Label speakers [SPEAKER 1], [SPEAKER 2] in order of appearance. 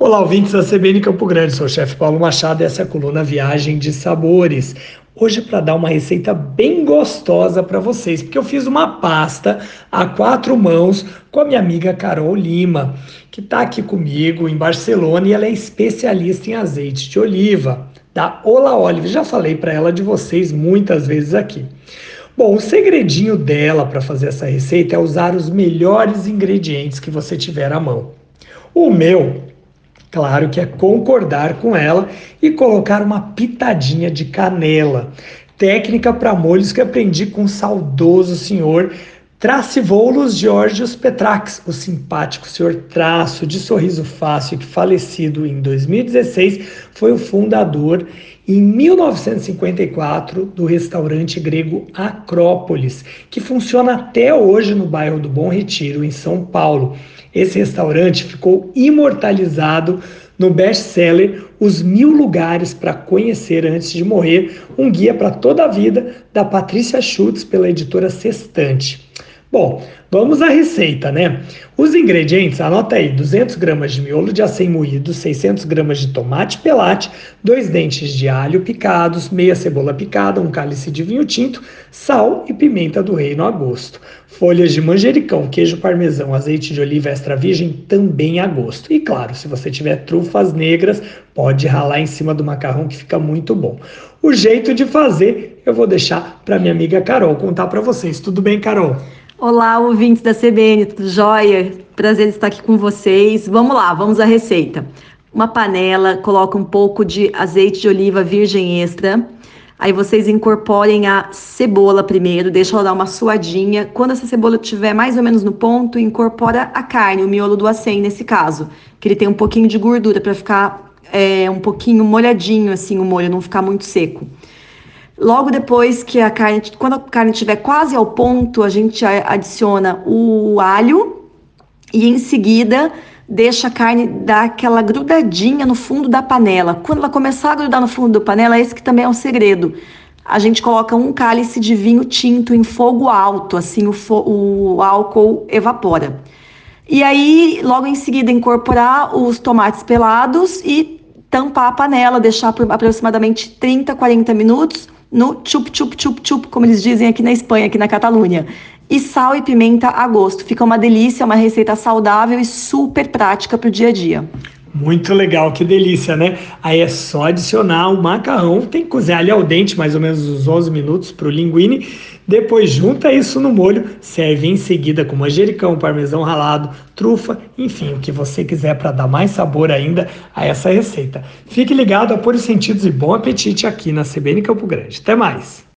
[SPEAKER 1] Olá, ouvintes da CBN Campo Grande, sou o chefe Paulo Machado e essa é a coluna Viagem de Sabores. Hoje para dar uma receita bem gostosa para vocês, porque eu fiz uma pasta a quatro mãos com a minha amiga Carol Lima, que está aqui comigo em Barcelona e ela é especialista em azeite de oliva, da Ola Olive. Já falei para ela de vocês muitas vezes aqui. Bom, o segredinho dela para fazer essa receita é usar os melhores ingredientes que você tiver à mão. O meu Claro que é concordar com ela e colocar uma pitadinha de canela. Técnica para molhos que aprendi com o saudoso senhor Tracivoulos Georgios Petrax, o simpático senhor Traço, de sorriso fácil, que falecido em 2016, foi o fundador, em 1954, do restaurante grego Acrópolis, que funciona até hoje no bairro do Bom Retiro, em São Paulo. Esse restaurante ficou imortalizado no best-seller Os Mil Lugares para Conhecer Antes de Morrer, um guia para toda a vida, da Patrícia Schutz, pela editora Sextante. Bom, vamos à receita, né? Os ingredientes, anota aí, 200 gramas de miolo de acém moído, 600 gramas de tomate pelate, dois dentes de alho picados, meia cebola picada, um cálice de vinho tinto, sal e pimenta do reino a gosto. Folhas de manjericão, queijo parmesão, azeite de oliva extra virgem também a gosto. E claro, se você tiver trufas negras, pode ralar em cima do macarrão que fica muito bom. O jeito de fazer eu vou deixar para minha amiga Carol contar para vocês. Tudo bem, Carol?
[SPEAKER 2] Olá, ouvintes da CBN, tudo jóia? Prazer estar aqui com vocês. Vamos lá, vamos à receita. Uma panela, coloca um pouco de azeite de oliva virgem extra. Aí vocês incorporem a cebola primeiro, deixa ela dar uma suadinha. Quando essa cebola estiver mais ou menos no ponto, incorpora a carne, o miolo do acém nesse caso, que ele tem um pouquinho de gordura para ficar é, um pouquinho molhadinho assim o molho, não ficar muito seco. Logo depois que a carne, quando a carne estiver quase ao ponto, a gente adiciona o alho e em seguida deixa a carne dar aquela grudadinha no fundo da panela. Quando ela começar a grudar no fundo da panela, esse que também é um segredo. A gente coloca um cálice de vinho tinto em fogo alto, assim o, o álcool evapora. E aí, logo em seguida, incorporar os tomates pelados e tampar a panela, deixar por aproximadamente 30, 40 minutos no chup chup chup chup, como eles dizem aqui na Espanha, aqui na Catalunha. E sal e pimenta a gosto. Fica uma delícia, uma receita saudável e super prática para o dia a dia.
[SPEAKER 1] Muito legal, que delícia, né? Aí é só adicionar o macarrão, tem que cozinhar ali ao dente, mais ou menos uns 11 minutos para o linguine. Depois junta isso no molho, serve em seguida com manjericão, parmesão ralado, trufa, enfim, o que você quiser para dar mais sabor ainda a essa receita. Fique ligado, apure os sentidos e bom apetite aqui na CBN Campo Grande. Até mais!